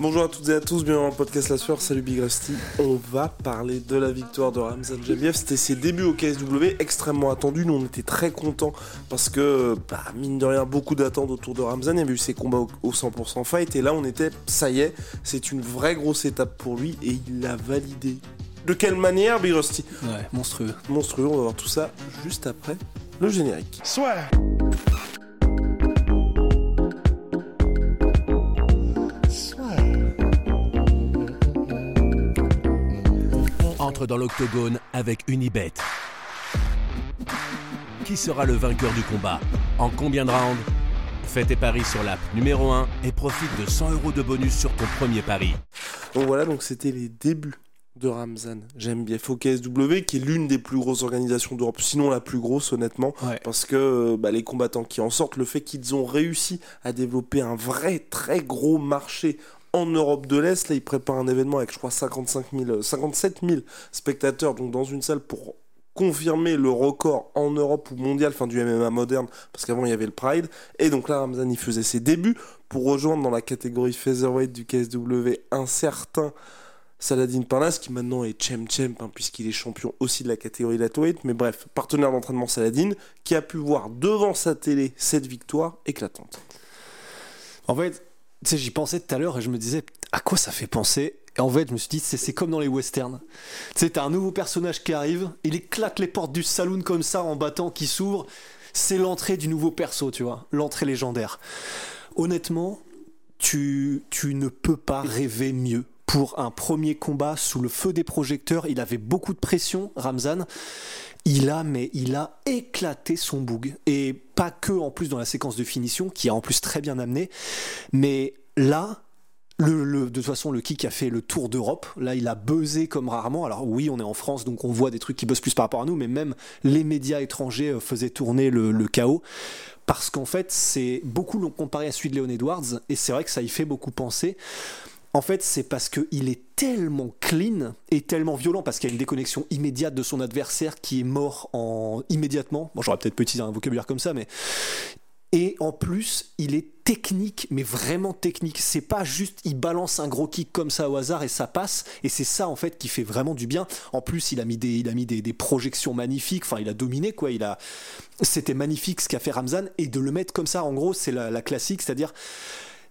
Bonjour à toutes et à tous, bienvenue dans le podcast La Sueur, salut Big Rusty. On va parler de la victoire de Ramzan Jemiev. C'était ses débuts au KSW, extrêmement attendu. Nous, on était très contents parce que, bah, mine de rien, beaucoup d'attentes autour de Ramzan. Il y avait eu ses combats au, au 100% fight et là, on était, ça y est, c'est une vraie grosse étape pour lui et il l'a validé. De quelle manière, Big Rusty? Ouais, monstrueux. Monstrueux, on va voir tout ça juste après le générique. Soit. Dans l'octogone avec Unibet. Qui sera le vainqueur du combat En combien de rounds Fais tes paris sur l'app numéro 1 et profite de 100 euros de bonus sur ton premier pari. Donc voilà, donc c'était les débuts de Ramzan. J'aime bien KSW, qui est l'une des plus grosses organisations d'Europe, sinon la plus grosse honnêtement, Ouais. parce que bah, les combattants qui en sortent, le fait qu'ils ont réussi à développer un vrai très gros marché en Europe de l'Est, là ils préparent un événement avec je crois 55 000, euh, 57 000 spectateurs, donc dans une salle pour confirmer le record en Europe ou mondial, enfin du MMA moderne, parce qu'avant il y avait le Pride, et donc là Ramzan il faisait ses débuts pour rejoindre dans la catégorie featherweight du KSW un certain Saladin Parnas qui maintenant est champ champ hein, puisqu'il est champion aussi de la catégorie lightweight, mais bref, partenaire d'entraînement Saladin qui a pu voir devant sa télé cette victoire éclatante. En fait, tu sais, j'y pensais tout à l'heure et je me disais à quoi ça fait penser? Et en fait, je me suis dit, c'est comme dans les westerns. Tu sais, t'as un nouveau personnage qui arrive, il éclate les portes du saloon comme ça en battant qui s'ouvre. C'est l'entrée du nouveau perso, tu vois, l'entrée légendaire. Honnêtement, tu, tu ne peux pas rêver mieux. Pour un premier combat sous le feu des projecteurs, il avait beaucoup de pression, Ramzan. Il a, mais il a éclaté son boug. Et pas que en plus dans la séquence de finition, qui a en plus très bien amené, mais là, de toute façon, le kick a fait le tour d'Europe. Là, il a buzzé comme rarement. Alors oui, on est en France, donc on voit des trucs qui buzzent plus par rapport à nous, mais même les médias étrangers euh, faisaient tourner le, chaos. Parce qu'en fait, c'est beaucoup l'ont comparé à celui de Leon Edwards, et c'est vrai que ça y fait beaucoup penser. En fait, c'est parce qu'il est tellement clean et tellement violent, parce qu'il y a une déconnexion immédiate de son adversaire qui est mort en... immédiatement. Bon, j'aurais peut-être utilisé un vocabulaire comme ça, mais et en plus, il est technique, mais vraiment technique. C'est pas juste, il balance un gros kick comme ça au hasard et ça passe. Et c'est ça, en fait, qui fait vraiment du bien. En plus, il a mis des, projections magnifiques. Enfin, il a dominé, quoi. Il a, c'était magnifique ce qu'a fait Ramzan. Et de le mettre comme ça, en gros, c'est la classique. C'est-à-dire,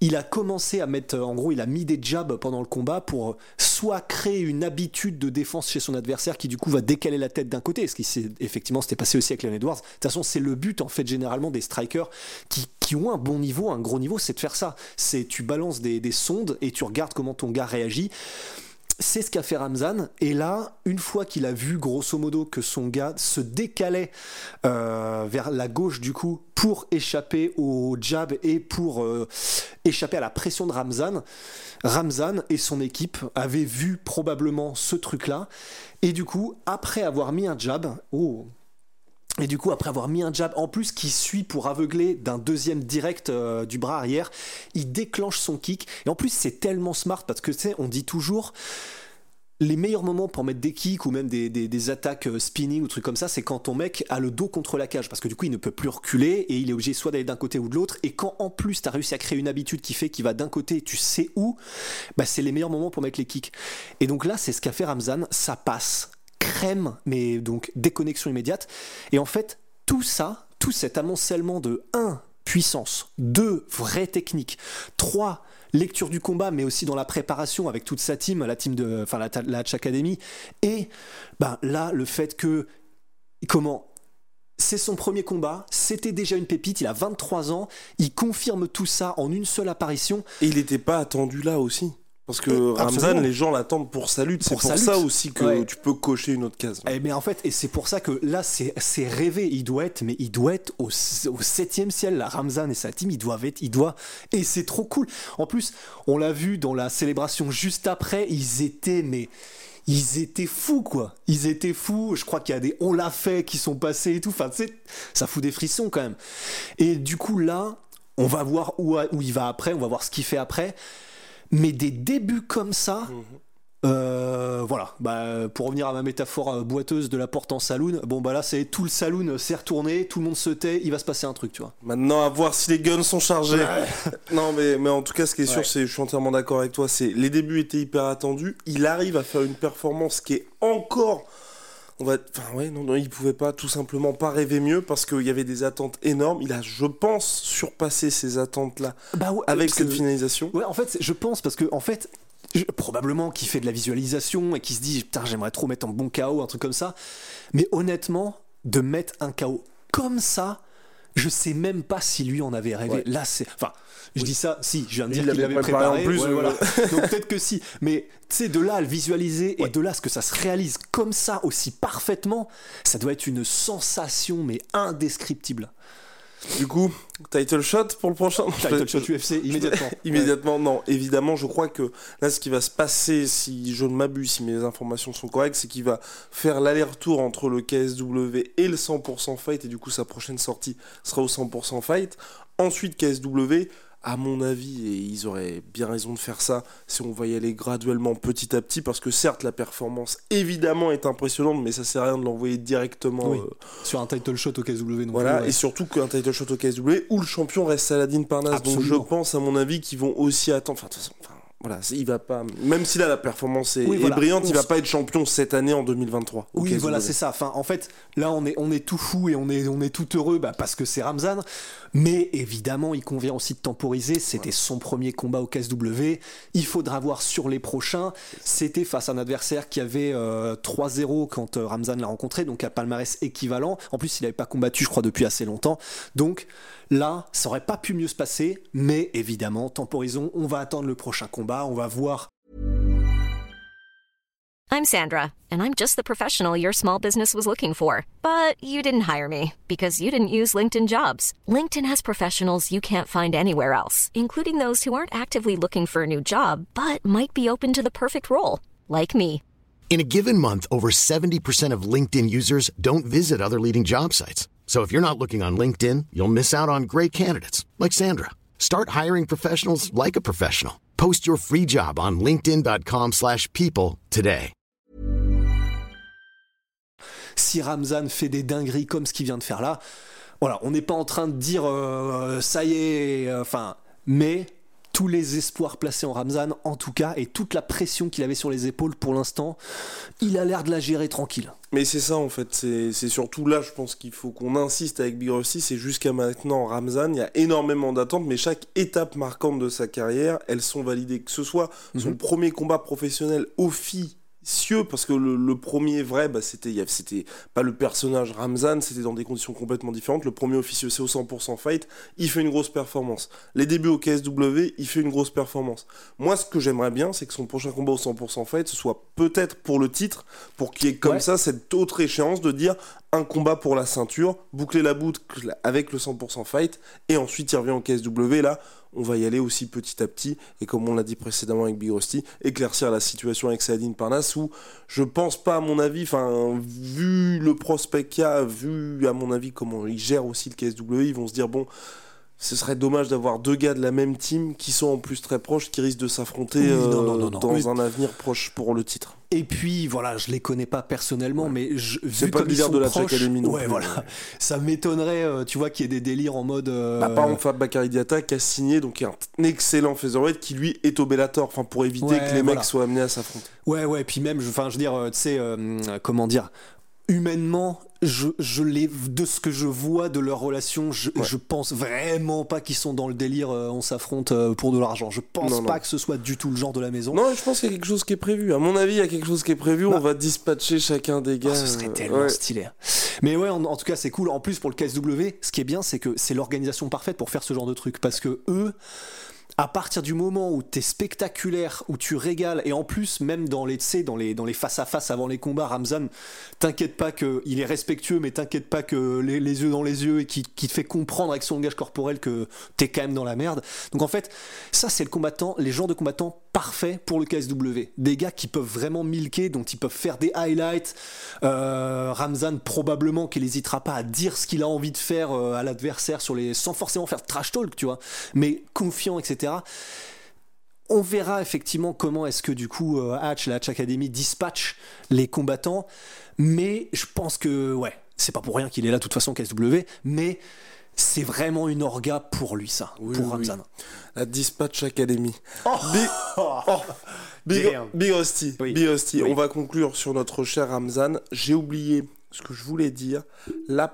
il a commencé à mettre, en gros, il a mis des jabs pendant le combat pour soit créer une habitude de défense chez son adversaire qui du coup va décaler la tête d'un côté, ce qui s'est effectivement s'était passé aussi avec Leon Edwards. De toute façon, c'est le but en fait généralement des strikers qui, qui ont un bon niveau, un gros niveau, c'est de faire ça. C'est tu balances des, des sondes et tu regardes comment ton gars réagit. C'est ce qu'a fait Ramzan. Et là, une fois qu'il a vu grosso modo que son gars se décalait euh, vers la gauche du coup pour échapper au jab et pour euh, échapper à la pression de Ramzan, Ramzan et son équipe avaient vu probablement ce truc-là. Et du coup, après avoir mis un jab, oh, et du coup, après avoir mis un jab en plus qui suit pour aveugler d'un deuxième direct euh, du bras arrière, il déclenche son kick. Et en plus, c'est tellement smart parce que tu sais, on dit toujours les meilleurs moments pour mettre des kicks ou même des, attaques euh, spinning ou trucs comme ça, c'est quand ton mec a le dos contre la cage parce que du coup il ne peut plus reculer et il est obligé soit d'aller d'un côté ou de l'autre. Et quand en plus tu as réussi à créer une habitude qui fait qu'il va d'un côté et tu sais où, bah, c'est les meilleurs moments pour mettre les kicks. Et donc là, c'est ce qu'a fait Ramzan, ça passe crème, mais donc déconnexion immédiate. Et en fait, tout ça, tout cet amoncellement de 1. puissance, 2. vraie technique, 3 lecture du combat, mais aussi dans la préparation avec toute sa team, la team de, enfin la, la Academy, et ben là le fait que comment c'est son premier combat, c'était déjà une pépite, il a 23 ans, il confirme tout ça en une seule apparition. Et il n'était pas attendu là aussi. Parce que Et- Ramzan, absolument. les gens l'attendent pour sa lutte. C'est Pour ça lutte. aussi que Ouais. tu peux cocher une autre case. Eh mais en fait, et c'est pour ça que là, c'est rêvé. Il doit être, mais il doit être au, au septième ciel. Là, Ramzan et sa team, ils doivent être, il doit. Et c'est trop cool. En plus, on l'a vu dans la célébration juste après, ils étaient, mais ils étaient fous, quoi. Ils étaient fous. Je crois qu'il y a des on l'a fait qui sont passés et tout. Enfin, tu sais, ça fout des frissons quand même. Et du coup, là, on va voir où, où il va après. On va voir ce qu'il fait après. Mais des débuts comme ça. Euh, voilà, bah, pour revenir à ma métaphore euh, boiteuse de la porte en saloon, bon bah là c'est tout le saloon euh, s'est retourné, tout le monde se tait, il va se passer un truc, tu vois. Maintenant, à voir si les guns sont chargés. non, mais, mais en tout cas, ce qui est sûr, Ouais. c'est, je suis entièrement d'accord avec toi, c'est les débuts étaient hyper attendus. Il arrive à faire une performance qui est encore. On va, enfin ouais, non, non, il pouvait pas tout simplement pas rêver mieux parce qu'il y avait des attentes énormes. Il a, je pense, surpassé ces attentes-là Bah ouais, avec cette que- finalisation. Ouais, en fait, je pense parce que en fait, je- probablement qu'il fait de la visualisation et qu'il se dit putain, j'aimerais trop mettre en bon KO, un truc comme ça. Mais honnêtement, de mettre un KO comme ça, je sais même pas si lui en avait rêvé. Ouais. Là, c'est, enfin, je dis ça, si, je viens de dire qu'il l'avait préparé préparé. en plus, ouais, mais voilà. Donc peut-être que si, mais tu sais, de là à le visualiser Ouais. et de là à ce que ça se réalise comme ça aussi parfaitement, ça doit être une sensation mais indescriptible. Du coup, title shot pour le prochain. Title shot UFC immédiatement. Immédiatement, non. Évidemment, je crois que là, ce qui va se passer, si je ne m'abuse, si mes informations sont correctes, c'est qu'il va faire l'aller-retour entre le KSW et le 100% Fight, et du coup, sa prochaine sortie sera au 100% Fight. Ensuite, KSW, à mon avis, et ils auraient bien raison de faire ça, si on va y aller graduellement petit à petit, parce que certes, la performance, évidemment, est impressionnante, mais ça sert à rien de l'envoyer directement Oui. euh, Sur un title shot au KSW. non voilà, plus, ouais. et surtout qu'un title shot au KSW où le champion reste Saladin Parnasse. Donc je pense, à mon avis, qu'ils vont aussi attendre. Enfin, de toute façon, enfin, voilà, il va pas. Même si là la performance est, Oui, est voilà. brillante, il va pas être champion cette année en 2023. au Oui, voilà, c'est ça. Enfin, en fait, là, on est, on est tout fou et on est, on est tout heureux bah, parce que c'est Ramzan. Mais évidemment, il convient aussi de temporiser. C'était son premier combat au KSW. Il faudra voir sur les prochains. C'était face à un adversaire qui avait euh, 3-0 quand euh, Ramzan l'a rencontré, donc un palmarès équivalent. En plus, il n'avait pas combattu, je crois, depuis assez longtemps. Donc là, ça aurait pas pu mieux se passer. Mais évidemment, temporisons. On va attendre le prochain combat. On va voir I'm Sandra, and I'm just the professional your small business was looking for. But you didn't hire me because you didn't use LinkedIn jobs. LinkedIn has professionals you can't find anywhere else, including those who aren't actively looking for a new job but might be open to the perfect role, like me. In a given month, over 70% of LinkedIn users don't visit other leading job sites. So if you're not looking on LinkedIn, you'll miss out on great candidates like Sandra. Start hiring professionals like a professional. Post your free job on linkedin.com/people today. si Ramzan fait des dingueries comme ce qu'il vient de faire là, voilà, on n'est pas en train de dire euh, ça y est, euh, enfin, mais tous les espoirs placés en Ramzan, en tout cas, et toute la pression qu'il avait sur les épaules pour l'instant, il a l'air de la gérer tranquille. Mais c'est ça en fait, c'est surtout là, je pense qu'il faut qu'on insiste avec Big Rossi, c'est jusqu'à maintenant Ramzan, il y a énormément d'attentes, mais chaque étape marquante de sa carrière, elles sont validées. Que ce soit son premier combat professionnel officieux, parce que le, le premier vrai, bah, c'était c'était pas le personnage Ramzan, c'était dans des conditions complètement différentes. Le premier officieux, c'est au 100% fight, il fait une grosse performance. Les débuts au KSW, il fait une grosse performance. Moi, ce que j'aimerais bien, c'est que son prochain combat au 100% fight, ce soit peut-être pour le titre, pour qu'il y ait comme Ouais. ça cette autre échéance de dire un combat pour la ceinture, boucler la boucle avec le 100% fight, et ensuite il revient au KSW. Là, on va y aller aussi petit à petit, et comme on l'a dit précédemment avec Big Rusty, éclaircir la situation avec Saladin Parnasse, où je pense pas, à mon avis, enfin, vu le prospect qu'il y a, vu à mon avis comment ils gèrent aussi le KSW, ils vont se dire, bon, ce serait dommage d'avoir deux gars de la même team qui sont en plus très proches, qui risquent de s'affronter Oui, euh, non, non, non, non. dans Oui. un avenir proche pour le titre. Et puis voilà, je les connais pas personnellement, mais je, C'est vu pas comme ils sont de la proches, Academy non ouais, plus, voilà, ouais. ça m'étonnerait, euh, tu vois, qu'il y ait des délires en mode. euh, Bah, par exemple, Fab Bakary Diatta qui a signé donc un excellent featherweight qui lui est au Bellator, enfin pour éviter Ouais, que les voilà. mecs soient amenés à s'affronter. Ouais, ouais, puis même, je- enfin, je veux dire, euh, tu sais, euh, comment dire, humainement, je, je les, de ce que je vois de leur relation, je, Ouais. je pense vraiment pas qu'ils sont dans le délire, euh, on s'affronte euh, pour de l'argent. Je pense Non, pas non. que ce soit du tout le genre de la maison. Non, je pense qu'il y a quelque chose qui est prévu. À mon avis, il y a quelque chose qui est prévu. Bah. On va dispatcher chacun des gars. Ah, ce serait euh, tellement ouais. stylé. Mais ouais, en, en tout cas, c'est cool. En plus, pour le KSW, ce qui est bien, c'est que c'est l'organisation parfaite pour faire ce genre de truc. Parce que eux, à partir du moment où t'es spectaculaire, où tu régales, et en plus, même dans les, dans les, dans les face à face avant les combats, Ramzan, t'inquiète pas que il est respectueux, mais t'inquiète pas que les, yeux dans les yeux et qui, qui te fait comprendre avec son langage corporel que t'es quand même dans la merde. Donc en fait, ça c'est le combattant, les genres de combattants parfaits pour le KSW. Des gars qui peuvent vraiment milquer, dont ils peuvent faire des highlights. Euh, Ramzan probablement qu'il n'hésitera pas à dire ce qu'il a envie de faire euh, à l'adversaire sur les, sans forcément faire de trash talk, tu vois, mais confiant, etc. On verra effectivement comment est-ce que du coup euh, Hatch, la Hatch Academy dispatch les combattants, mais je pense que ouais, c'est pas pour rien qu'il est là de toute façon KSW, mais c'est vraiment une orga pour lui ça, Oui, pour oui, Ramzan. La Dispatch Academy. Oh Big, oh, Big. Big Hostie, Oui. Big Hostie. Oui. On va conclure sur notre cher Ramzan. J'ai oublié ce que je voulais dire. La.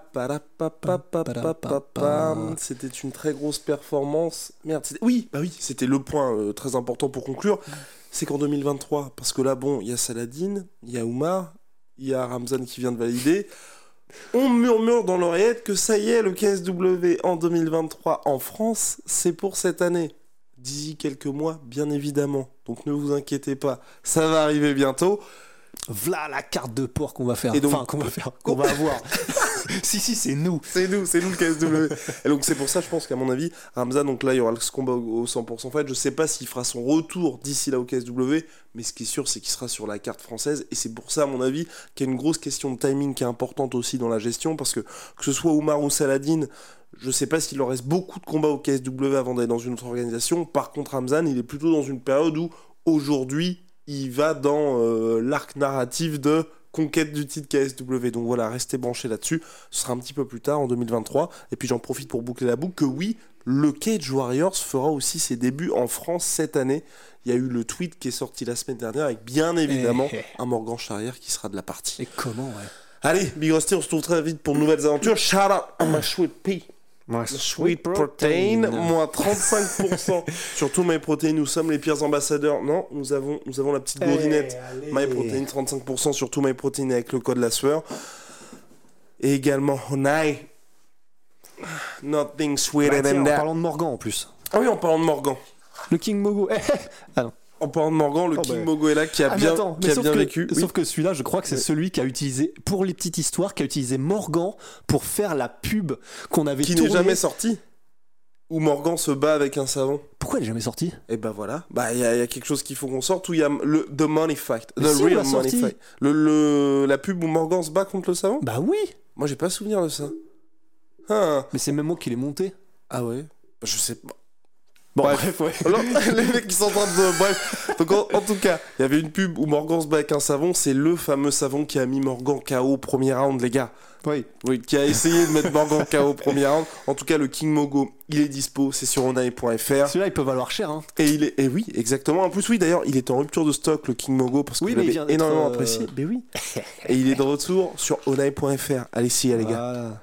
C'était une très grosse performance. Merde, c'était- oui, bah oui, c'était le point euh, très important pour conclure. C'est qu'en 2023, parce que là, bon, il y a Saladin, il y a Oumar, il y a Ramzan qui vient de valider. On murmure dans l'oreillette que ça y est, le KSW en 2023 en France, c'est pour cette année. D'ici quelques mois, bien évidemment. Donc ne vous inquiétez pas, ça va arriver bientôt. V'là la carte de port qu'on va faire, Et donc- enfin qu'on va faire, qu'on va avoir. si si, c'est nous. C'est nous, c'est nous le KSW. Et donc c'est pour ça, je pense qu'à mon avis, Ramzan, donc là, il y aura ce combat au au 100% fait. Je sais pas s'il fera son retour d'ici là au KSW, mais ce qui est sûr, c'est qu'il sera sur la carte française. Et c'est pour ça, à mon avis, qu'il y a une grosse question de timing qui est importante aussi dans la gestion, parce que que ce soit Oumar ou Saladin, je sais pas s'il leur reste beaucoup de combats au KSW avant d'aller dans une autre organisation. Par contre, Ramzan, il est plutôt dans une période où aujourd'hui, il va dans euh, l'arc narratif de conquête du titre KSW. Donc voilà, restez branchés là-dessus. Ce sera un petit peu plus tard, en 2023. Et puis j'en profite pour boucler la boucle que oui, le Cage Warriors fera aussi ses débuts en France cette année. Il y a eu le tweet qui est sorti la semaine dernière avec bien évidemment Eh, un Morgan Charrière qui sera de la partie. Et comment ouais. Allez, Big Rusty, on se retrouve très vite pour de nouvelles aventures. Shout out à ma sweet pea. Sweet Protein, moins 35% sur tous My Protein. Nous sommes les pires ambassadeurs. Non, nous avons, nous avons la petite gourdinette. My Protein, 35% sur tout My Protein avec le code la sueur. Et également Honai. Nothing sweeter Bah, tiens, than en that. parlant de Morgan en plus. Ah oui, en parlant de Morgan. Le King Mogo. Eh, eh. ah non. En parlant de Morgan, le Oh, King bah. Mogo est là qui a Ah, bien, attends, qui a sauf bien que, vécu. Oui. Sauf que celui-là, je crois que c'est celui qui a utilisé, pour les petites histoires, qui a utilisé Morgan pour faire la pub qu'on avait Qui n'est jamais sorti. Où Morgan se bat avec un savon. Pourquoi elle est jamais sortie? Et ben voilà, bah il y, a- il y a quelque chose qu'il faut qu'on sorte où il y a le The Money Fact, The si, Real Money. Fact. Le, le- la pub où Morgan se bat contre le savon Bah oui Moi j'ai pas souvenir de ça. Ah, Mais c'est même moi qui l'ai monté. ah ouais? Je sais pas. Bon, Bref. bref, ouais. Alors, les mecs qui sont en train de. Bref. Donc, en, en tout cas, il y avait une pub où Morgan se bat avec un savon. C'est le fameux savon qui a mis Morgan KO au premier round, les gars. Oui. Oui, qui a essayé de mettre Morgan KO au premier round. En tout cas, le King Mogo, il est dispo. C'est sur onai.fr. Celui-là, il peut valoir cher. Hein. Et il est. Et oui, exactement. En plus, oui, d'ailleurs, il était en rupture de stock, le King Mogo, parce Oui, qu'il il avait énormément euh, apprécié. Mais oui. Et il est de retour sur onai.fr. Allez-y, les gars. Voilà.